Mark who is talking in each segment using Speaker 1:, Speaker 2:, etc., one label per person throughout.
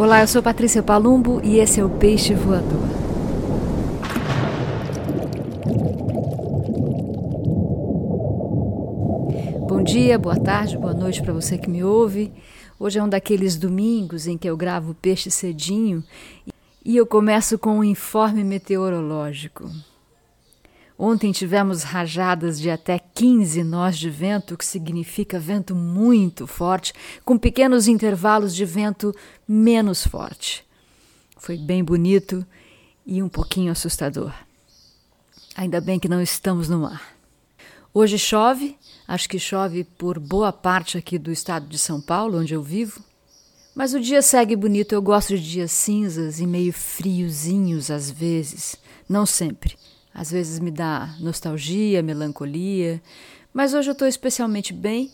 Speaker 1: Olá, eu sou Patrícia Palumbo e esse é o Peixe Voador. Bom dia, boa tarde, boa noite para você que me ouve. Hoje é um daqueles domingos em que eu gravo Peixe cedinho e eu começo com um informe meteorológico. Ontem tivemos rajadas de até 15 nós de vento, o que significa vento muito forte, com pequenos intervalos de vento menos forte. Foi bem bonito e um pouquinho assustador. Ainda bem que não estamos no mar. Hoje chove, acho que chove por boa parte aqui do estado de São Paulo, onde eu vivo. Mas o dia segue bonito, eu gosto de dias cinzas e meio friozinhos às vezes, não sempre. Às vezes me dá nostalgia, melancolia, mas hoje eu estou especialmente bem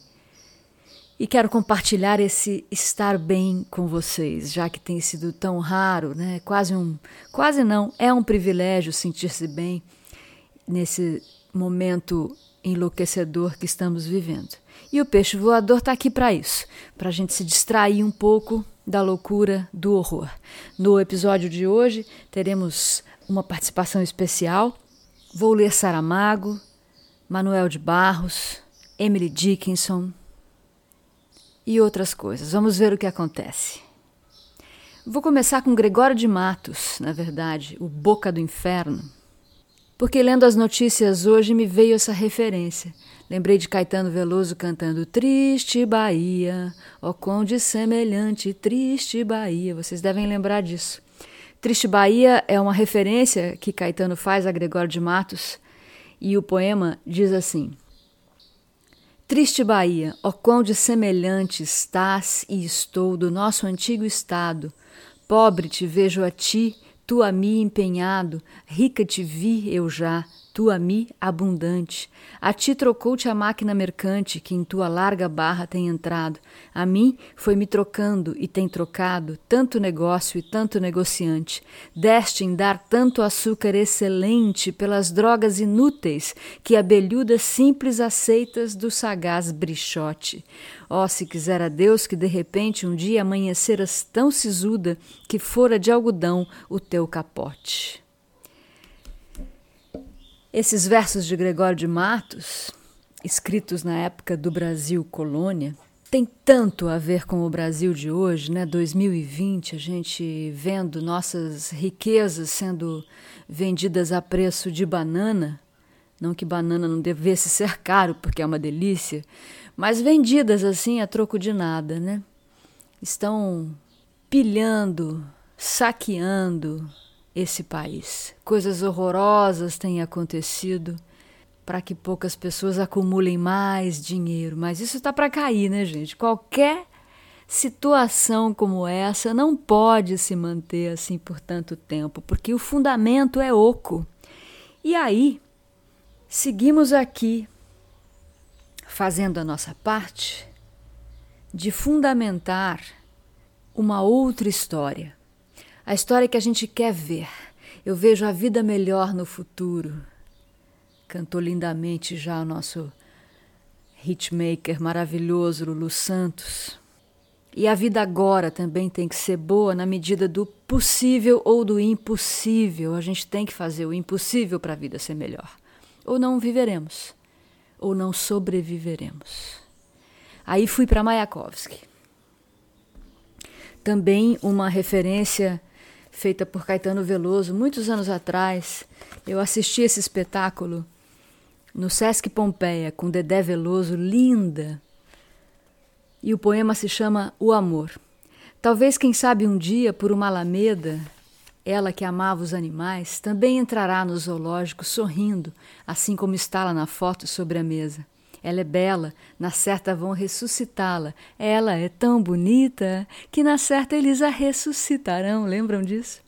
Speaker 1: e quero compartilhar esse estar bem com vocês, já que tem sido tão raro, né? Quase um, quase não, é um privilégio sentir-se bem nesse momento enlouquecedor que estamos vivendo. E o peixe voador está aqui para isso, para a gente se distrair um pouco da loucura, do horror. No episódio de hoje teremos uma participação especial Vou ler Saramago, Manuel de Barros, Emily Dickinson e outras coisas. Vamos ver o que acontece. Vou começar com Gregório de Matos, na verdade, o Boca do Inferno. Porque lendo as notícias hoje me veio essa referência. Lembrei de Caetano Veloso cantando Triste Bahia, ó conde semelhante, triste Bahia. Vocês devem lembrar disso. Triste Bahia é uma referência que Caetano faz a Gregório de Matos e o poema diz assim: Triste Bahia, ó quão de semelhante estás e estou do nosso antigo estado. Pobre te vejo a ti, tu a mim empenhado, rica te vi eu já, tu a mim abundante. A ti trocou-te a máquina mercante que em tua larga barra tem entrado. A mim foi me trocando e tem trocado tanto negócio e tanto negociante. Deste em dar tanto açúcar excelente pelas drogas inúteis que abelhudas simples aceitas do sagaz brichote. Oh, se quisera Deus que de repente um dia amanheceras tão sisuda que fora de algodão o teu capote. Esses versos de Gregório de Matos, escritos na época do Brasil colônia, tem tanto a ver com o Brasil de hoje, né? 2020, a gente vendo nossas riquezas sendo vendidas a preço de banana, não que banana não devesse ser caro, porque é uma delícia, mas vendidas assim a troco de nada, né? Estão pilhando, saqueando, esse país. Coisas horrorosas têm acontecido para que poucas pessoas acumulem mais dinheiro, mas isso está para cair, né, gente? Qualquer situação como essa não pode se manter assim por tanto tempo, porque o fundamento é oco. E aí, seguimos aqui fazendo a nossa parte de fundamentar uma outra história a história que a gente quer ver. Eu vejo a vida melhor no futuro. Cantou lindamente já o nosso hitmaker maravilhoso Lulu Santos. E a vida agora também tem que ser boa na medida do possível ou do impossível. A gente tem que fazer o impossível para a vida ser melhor. Ou não viveremos, ou não sobreviveremos. Aí fui para Mayakovsky. Também uma referência feita por Caetano Veloso muitos anos atrás. Eu assisti esse espetáculo no Sesc Pompeia com Dedé Veloso, linda. E o poema se chama O Amor. Talvez, quem sabe, um dia, por uma alameda, ela que amava os animais também entrará no zoológico sorrindo, assim como está lá na foto sobre a mesa. Ela é bela, na certa vão ressuscitá-la. Ela é tão bonita que na certa eles a ressuscitarão. Lembram disso?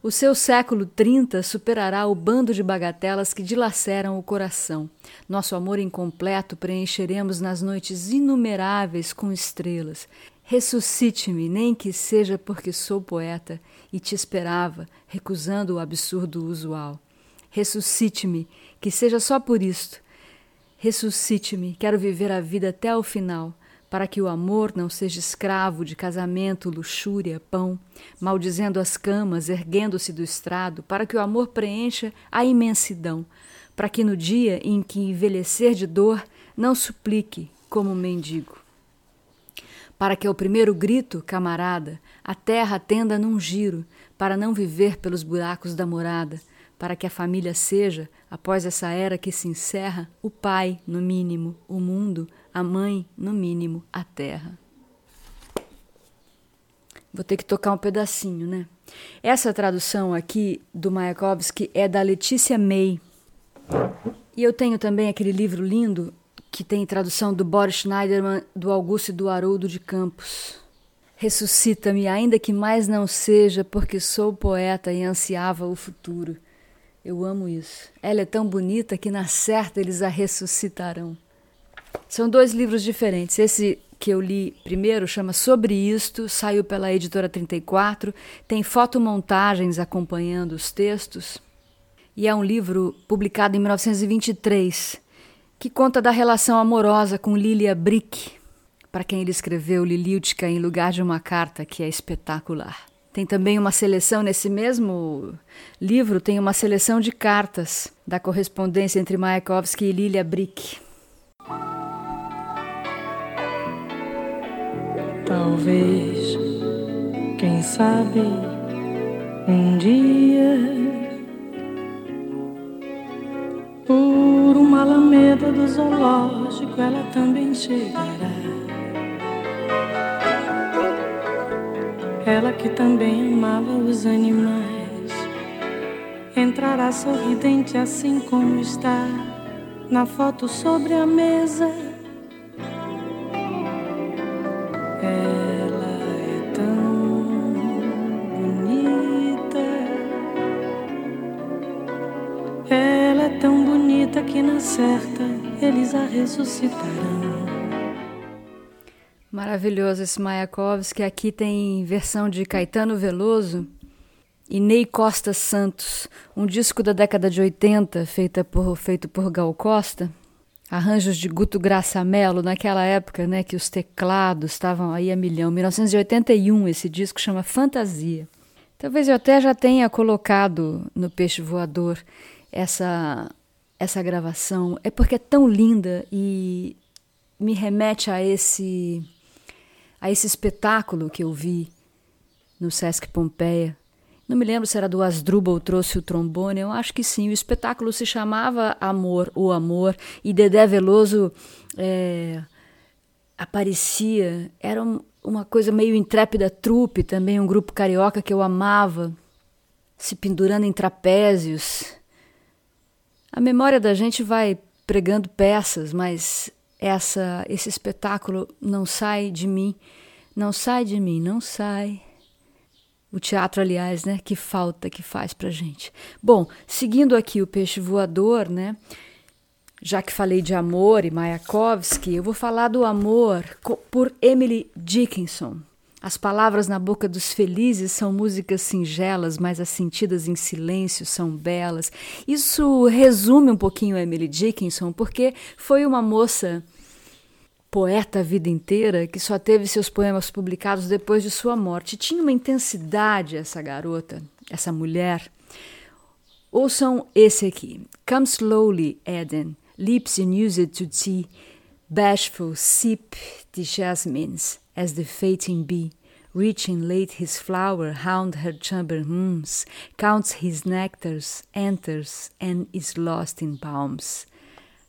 Speaker 1: O seu século 30 superará o bando de bagatelas que dilaceram o coração. Nosso amor incompleto preencheremos nas noites inumeráveis com estrelas. Ressuscite-me, nem que seja porque sou poeta e te esperava, recusando o absurdo usual. Ressuscite-me, que seja só por isto, Ressuscite-me, quero viver a vida até o final, para que o amor não seja escravo de casamento, luxúria, pão, maldizendo as camas, erguendo-se do estrado, para que o amor preencha a imensidão, para que no dia em que envelhecer de dor, não suplique como mendigo. Para que ao primeiro grito, camarada, a terra atenda num giro, para não viver pelos buracos da morada, para que a família seja, após essa era que se encerra, o pai, no mínimo, o mundo, a mãe, no mínimo, a terra. Vou ter que tocar um pedacinho, né? Essa tradução aqui do Mayakovsky é da Letícia May. E eu tenho também aquele livro lindo que tem tradução do Boris Schneiderman, do Augusto e do Haroldo de Campos. Ressuscita-me, ainda que mais não seja, porque sou poeta e ansiava o futuro. Eu amo isso. Ela é tão bonita que na certa eles a ressuscitarão. São dois livros diferentes. Esse que eu li primeiro chama Sobre Isto, saiu pela editora 34, tem fotomontagens acompanhando os textos, e é um livro publicado em 1923, que conta da relação amorosa com Lilia Brick, para quem ele escreveu Liliutka em lugar de uma carta, que é espetacular. Tem também uma seleção nesse mesmo livro, tem uma seleção de cartas da correspondência entre Mayakovsky e Lilia Brick.
Speaker 2: Talvez, quem sabe, um dia, por uma alameda do zoológico, ela também chegará. Ela que também amava os animais, entrará sorridente assim como está na foto sobre a mesa. Ela é tão bonita, ela é tão bonita que na certa eles a ressuscitarão.
Speaker 1: Maravilhoso esse Mayakovsky. Aqui tem versão de Caetano Veloso e Ney Costa Santos, um disco da década de 80 feita por, feito por Gal Costa. Arranjos de Guto Graça Mello, naquela época né, que os teclados estavam aí a milhão. 1981, esse disco chama Fantasia. Talvez eu até já tenha colocado no Peixe Voador essa, essa gravação. É porque é tão linda e me remete a esse a esse espetáculo que eu vi no Sesc Pompeia. Não me lembro se era do Asdrubal trouxe o trombone, eu acho que sim. O espetáculo se chamava Amor, o Amor, e Dedé Veloso é, aparecia. Era um, uma coisa meio intrépida trupe também, um grupo carioca que eu amava, se pendurando em trapézios. A memória da gente vai pregando peças, mas essa esse espetáculo não sai de mim, não sai de mim, não sai. O teatro, aliás, né, que falta que faz pra gente. Bom, seguindo aqui o peixe voador, né? Já que falei de amor e Mayakovsky, eu vou falar do amor por Emily Dickinson. As palavras na boca dos felizes são músicas singelas, mas as sentidas em silêncio são belas. Isso resume um pouquinho Emily Dickinson, porque foi uma moça poeta a vida inteira que só teve seus poemas publicados depois de sua morte. Tinha uma intensidade essa garota, essa mulher. Ouçam esse aqui. Come slowly, Eden, lips unused to tea, bashful sip the jasmines as the fating bee, reaching late his flower, hound her chamber hums, counts his nectars, enters, and is lost in palms.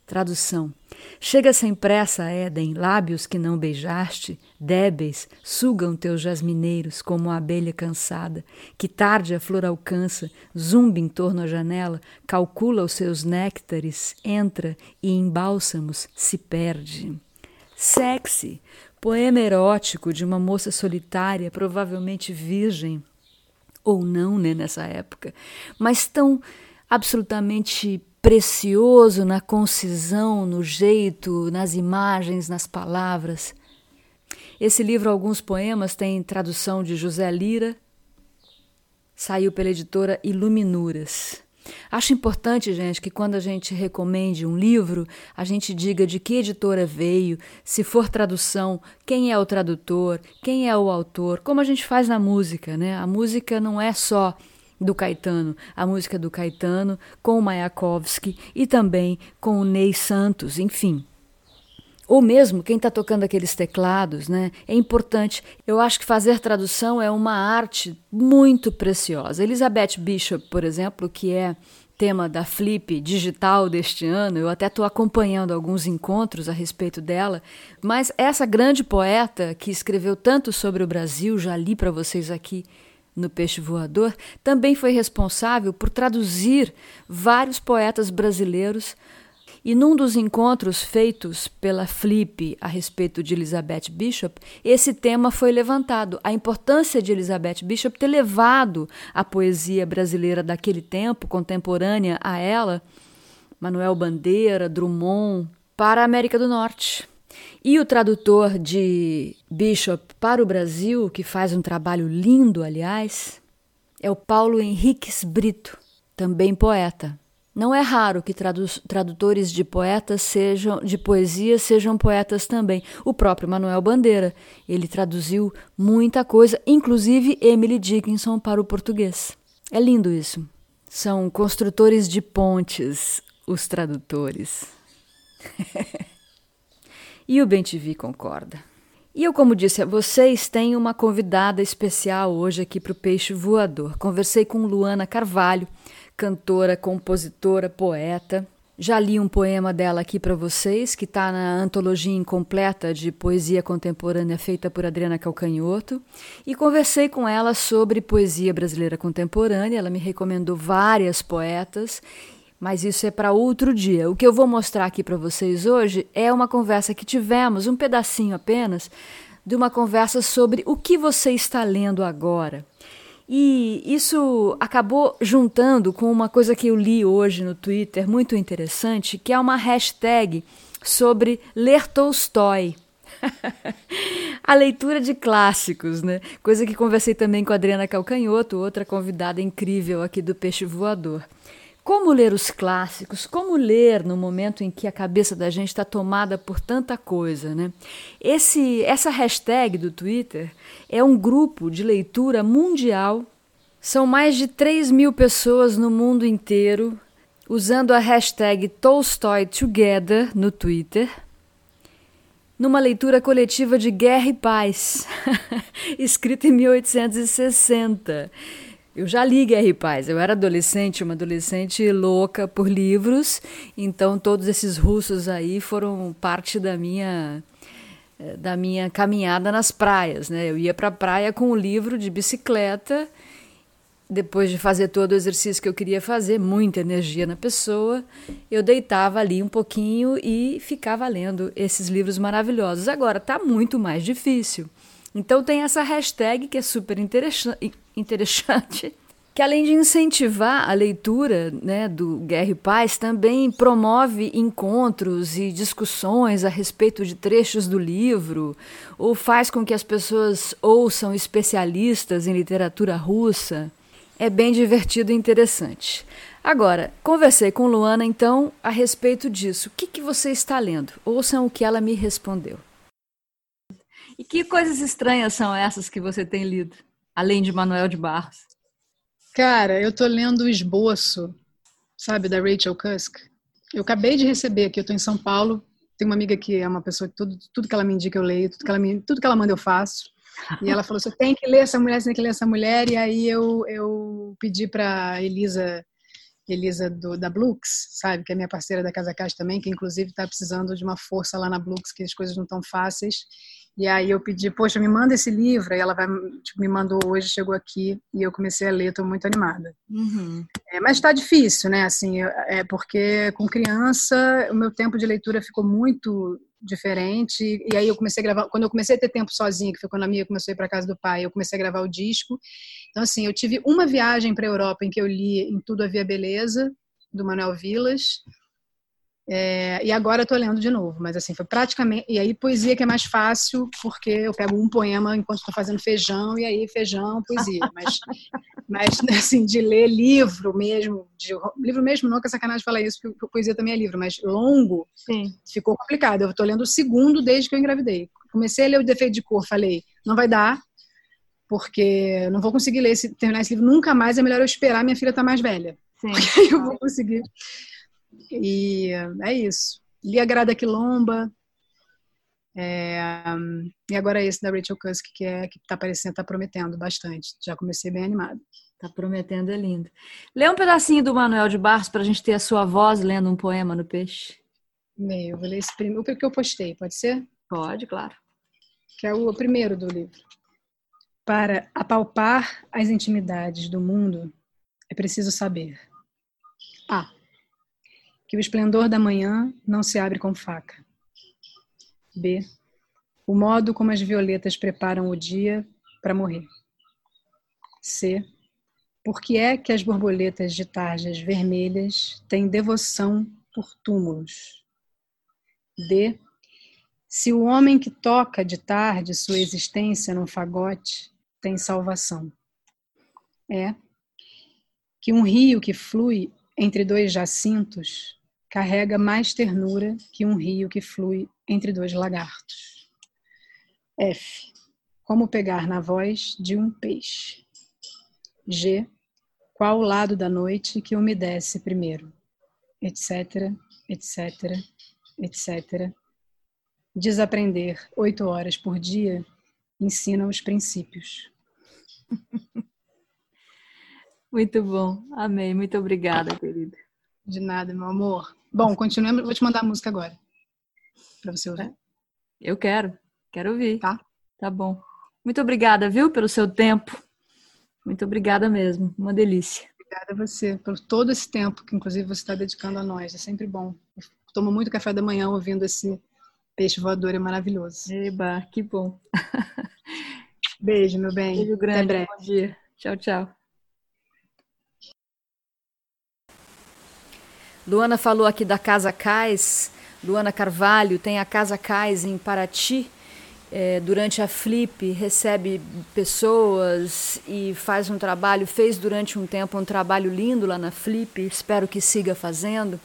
Speaker 1: Tradução. Chega sem pressa, Éden, lábios que não beijaste, débeis, sugam teus jasmineiros como a abelha cansada, que tarde a flor alcança, zumba em torno à janela, calcula os seus néctares, entra e em bálsamos se perde. Sexy, poema erótico de uma moça solitária, provavelmente virgem, ou não, né, nessa época, mas tão absolutamente precioso na concisão, no jeito, nas imagens, nas palavras. Esse livro, alguns poemas, tem tradução de José Lira, saiu pela editora Iluminuras. Acho importante, gente, que quando a gente recomende um livro, a gente diga de que editora veio, se for tradução, quem é o tradutor, quem é o autor, como a gente faz na música, né? A música não é só do Caetano, a música do Caetano com o Mayakovsky e também com o Ney Santos, enfim. Ou mesmo quem está tocando aqueles teclados, né? É importante. Eu acho que fazer tradução é uma arte muito preciosa. Elizabeth Bishop, por exemplo, que é tema da Flip digital deste ano, eu até estou acompanhando alguns encontros a respeito dela, mas essa grande poeta que escreveu tanto sobre o Brasil, já li para vocês aqui no Peixe Voador, também foi responsável por traduzir vários poetas brasileiros e num dos encontros feitos pela Flip a respeito de Elizabeth Bishop, esse tema foi levantado. A importância de Elizabeth Bishop ter levado a poesia brasileira daquele tempo, contemporânea a ela, Manuel Bandeira, Drummond, para a América do Norte. E o tradutor de Bishop para o Brasil, que faz um trabalho lindo, aliás, é o Paulo Henriques Brito, também poeta. Não é raro que tradutores de poetas sejam de poesia sejam poetas também. O próprio Manuel Bandeira, ele traduziu muita coisa, inclusive Emily Dickinson para o português. É lindo isso. São construtores de pontes, os tradutores. e o Bentivi concorda. E eu, como disse a vocês, tenho uma convidada especial hoje aqui para o Peixe Voador. Conversei com Luana Carvalho, cantora, compositora, poeta. Já li um poema dela aqui para vocês, que está na antologia incompleta de poesia contemporânea feita por Adriana Calcanhoto, e conversei com ela sobre poesia brasileira contemporânea. Ela me recomendou várias poetas, mas isso é para outro dia. O que eu vou mostrar aqui para vocês hoje é uma conversa que tivemos, um pedacinho apenas, de uma conversa sobre o que você está lendo agora. E isso acabou juntando com uma coisa que eu li hoje no Twitter, muito interessante, que é uma hashtag sobre ler Tolstói. a leitura de clássicos, né? Coisa que conversei também com a Adriana Calcanhoto, outra convidada incrível aqui do Peixe Voador. Como ler os clássicos? Como ler no momento em que a cabeça da gente está tomada por tanta coisa, né? Esse, essa hashtag do Twitter é um grupo de leitura mundial. São mais de 3 mil pessoas no mundo inteiro usando a hashtag Tolstoy Together no Twitter, numa leitura coletiva de Guerra e Paz, escrita em 1860. Eu já li Guerra e Paz. Eu era adolescente, uma adolescente louca por livros, então todos esses russos aí foram parte da minha eh, da minha caminhada nas praias, né? Eu ia para a praia com o livro de bicicleta, depois de fazer todo o exercício que eu queria fazer, muita energia na pessoa, eu deitava ali um pouquinho e ficava lendo esses livros maravilhosos. Agora está muito mais difícil. Então tem essa hashtag que é super interessante, que além de incentivar a leitura né, do Guerra e Paz, também promove encontros e discussões a respeito de trechos do livro, ou faz com que as pessoas ouçam especialistas em literatura russa. É bem divertido e interessante. Agora, conversei com Luana então a respeito disso. O que, que você está lendo? Ouçam o que ela me respondeu. E que coisas estranhas são essas que você tem lido, além de Manuel de Barros?
Speaker 3: Cara, eu tô lendo o esboço, sabe, da Rachel Cusk. Eu acabei de receber aqui, eu tô em São Paulo. Tem uma amiga que é uma pessoa que tudo, tudo que ela me indica eu leio, tudo que ela, me, tudo que ela manda eu faço. E ela falou: você tem que ler essa mulher, você tem que ler essa mulher. E aí eu, eu pedi para Elisa Elisa do, da Blux, sabe, que é minha parceira da Casa Caixa também, que inclusive está precisando de uma força lá na Blux, que as coisas não estão fáceis. E aí eu pedi, poxa, me manda esse livro. Aí ela vai, tipo, me mandou hoje, chegou aqui e eu comecei a ler. Estou muito animada. Uhum. É, mas está difícil, né? Assim, é porque com criança o meu tempo de leitura ficou muito diferente. E aí eu comecei a gravar. Quando eu comecei a ter tempo sozinha, que foi quando a minha começou a ir para casa do pai, eu comecei a gravar o disco. Então assim, eu tive uma viagem para a Europa em que eu li em tudo havia beleza do Manuel Vilas é, e agora eu tô lendo de novo, mas assim, foi praticamente. E aí, poesia que é mais fácil, porque eu pego um poema enquanto estou fazendo feijão, e aí feijão, poesia. Mas, Mas, assim, de ler livro mesmo, de, livro mesmo, não que é sacanagem falar isso, porque poesia também é livro, mas longo,
Speaker 1: Sim.
Speaker 3: ficou complicado. Eu estou lendo o segundo desde que eu engravidei. Comecei a ler o Defeito de Cor, falei, não vai dar, porque não vou conseguir ler esse, terminar esse livro nunca mais, é melhor eu esperar, minha filha estar tá mais velha.
Speaker 1: Sim.
Speaker 3: eu vou conseguir. E é isso. Li a Grada Quilomba, é, e agora esse da Rachel Cusk, que é que tá parecendo, tá prometendo bastante. Já comecei bem animado.
Speaker 1: Tá prometendo, é lindo. Lê um pedacinho do Manuel de Barros para a gente ter a sua voz lendo um poema no peixe.
Speaker 3: Meio, vou ler esse primeiro, o que eu postei, pode ser?
Speaker 1: Pode, claro.
Speaker 3: Que é o primeiro do livro. Para apalpar as intimidades do mundo, é preciso saber. A. Que o esplendor da manhã não se abre com faca. B. O modo como as violetas preparam o dia para morrer. C. Por que é que as borboletas de tarjas vermelhas têm devoção por túmulos? D. Se o homem que toca de tarde sua existência num fagote tem salvação. É que um rio que flui entre dois jacintos carrega mais ternura que um rio que flui entre dois lagartos. F. Como pegar na voz de um peixe. G. Qual o lado da noite que umedece primeiro? Etc, etc, etc. Desaprender oito horas por dia ensina os princípios.
Speaker 1: Muito bom. Amei. Muito obrigada, querida.
Speaker 3: De nada, meu amor. Bom, continuemos. Vou te mandar a música agora para você ouvir.
Speaker 1: Eu quero, quero ouvir.
Speaker 3: Tá.
Speaker 1: Tá bom. Muito obrigada, viu, pelo seu tempo. Muito obrigada mesmo. Uma delícia.
Speaker 3: Obrigada a você por todo esse tempo que, inclusive, você está dedicando a nós. É sempre bom. Eu tomo muito café da manhã ouvindo esse peixe voador, é maravilhoso.
Speaker 1: Eba, que bom.
Speaker 3: Beijo, meu bem.
Speaker 1: Beijo grande. Até breve. Bom dia. Tchau, tchau. Luana falou aqui da Casa Cais. Luana Carvalho tem a Casa Cais em Paraty. É, durante a Flip recebe pessoas e faz um trabalho, fez durante um tempo um trabalho lindo lá na Flip, espero que siga fazendo.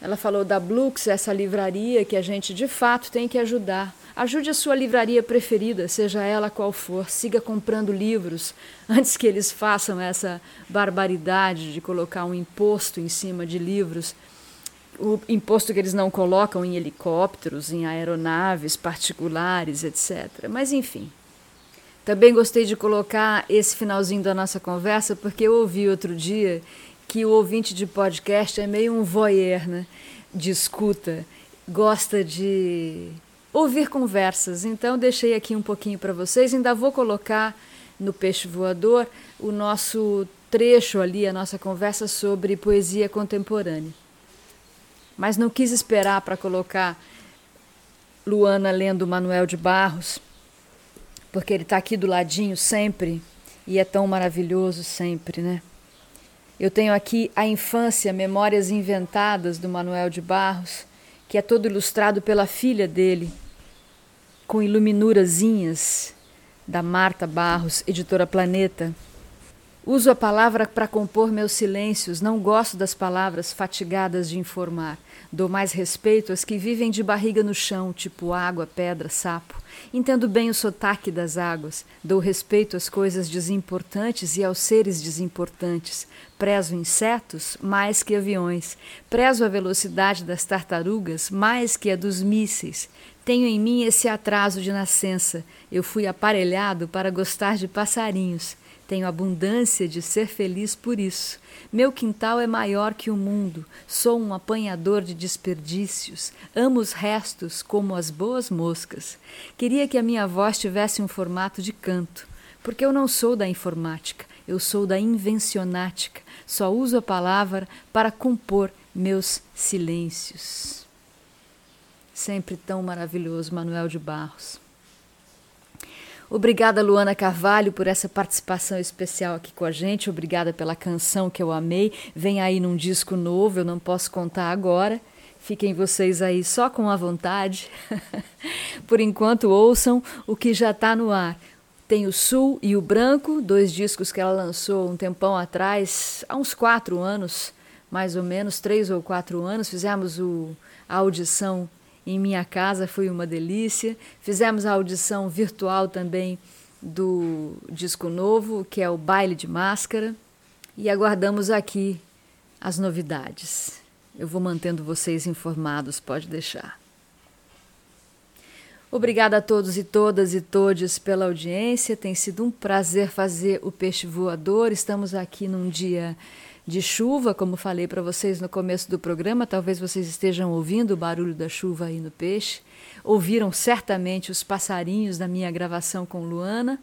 Speaker 1: Ela falou da Blux, essa livraria que a gente de fato tem que ajudar. Ajude a sua livraria preferida, seja ela qual for. Siga comprando livros antes que eles façam essa barbaridade de colocar um imposto em cima de livros o imposto que eles não colocam em helicópteros, em aeronaves particulares, etc. Mas, enfim. Também gostei de colocar esse finalzinho da nossa conversa, porque eu ouvi outro dia que o ouvinte de podcast é meio um voyeur, né? De escuta, gosta de ouvir conversas. Então, deixei aqui um pouquinho para vocês. Ainda vou colocar no Peixe Voador o nosso trecho ali, a nossa conversa sobre poesia contemporânea mas não quis esperar para colocar Luana lendo Manuel de Barros, porque ele está aqui do ladinho sempre e é tão maravilhoso sempre, né? Eu tenho aqui a infância, Memórias Inventadas do Manuel de Barros, que é todo ilustrado pela filha dele, com iluminurazinhas da Marta Barros, editora Planeta. Uso a palavra para compor meus silêncios, não gosto das palavras fatigadas de informar. Dou mais respeito às que vivem de barriga no chão, tipo água, pedra, sapo. Entendo bem o sotaque das águas. Dou respeito às coisas desimportantes e aos seres desimportantes. Prezo insetos mais que aviões. Prezo a velocidade das tartarugas mais que a dos mísseis. Tenho em mim esse atraso de nascença. Eu fui aparelhado para gostar de passarinhos. Tenho abundância de ser feliz por isso. Meu quintal é maior que o mundo. Sou um apanhador de desperdícios. Amo os restos como as boas moscas. Queria que a minha voz tivesse um formato de canto, porque eu não sou da informática, eu sou da invencionática. Só uso a palavra para compor meus silêncios. Sempre tão maravilhoso, Manuel de Barros. Obrigada, Luana Carvalho, por essa participação especial aqui com a gente. Obrigada pela canção que eu amei. Vem aí num disco novo, eu não posso contar agora. Fiquem vocês aí só com a vontade. por enquanto, ouçam o que já está no ar. Tem o Sul e o Branco, dois discos que ela lançou um tempão atrás, há uns quatro anos, mais ou menos, três ou quatro anos. Fizemos o, a audição em minha casa, foi uma delícia. Fizemos a audição virtual também do disco novo, que é o Baile de Máscara. E aguardamos aqui as novidades. Eu vou mantendo vocês informados, pode deixar. Obrigada a todos e todas e todes pela audiência. Tem sido um prazer fazer o Peixe Voador. Estamos aqui num dia de chuva, como falei para vocês no começo do programa. Talvez vocês estejam ouvindo o barulho da chuva aí no peixe. Ouviram certamente os passarinhos da minha gravação com Luana.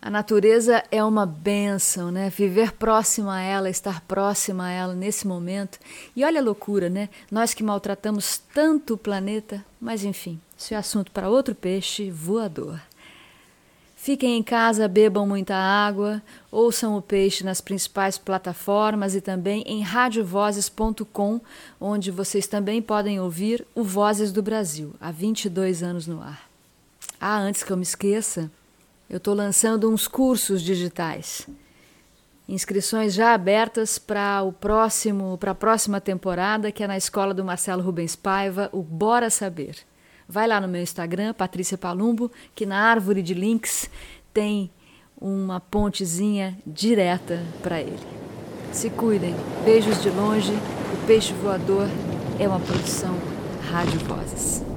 Speaker 1: A natureza é uma benção, né? Viver próximo a ela, estar próxima a ela nesse momento. E olha a loucura, né? Nós que maltratamos tanto o planeta, mas enfim, isso é assunto para outro peixe voador. Fiquem em casa, bebam muita água, ouçam o peixe nas principais plataformas e também em radiovozes.com, onde vocês também podem ouvir o Vozes do Brasil, há 22 anos no ar. Ah, antes que eu me esqueça, eu estou lançando uns cursos digitais. Inscrições já abertas para o próximo, para a próxima temporada, que é na escola do Marcelo Rubens Paiva, o Bora Saber. Vai lá no meu Instagram, Patrícia Palumbo, que na árvore de links tem uma pontezinha direta para ele. Se cuidem. Beijos de longe. O Peixe Voador é uma produção Rádio Vozes.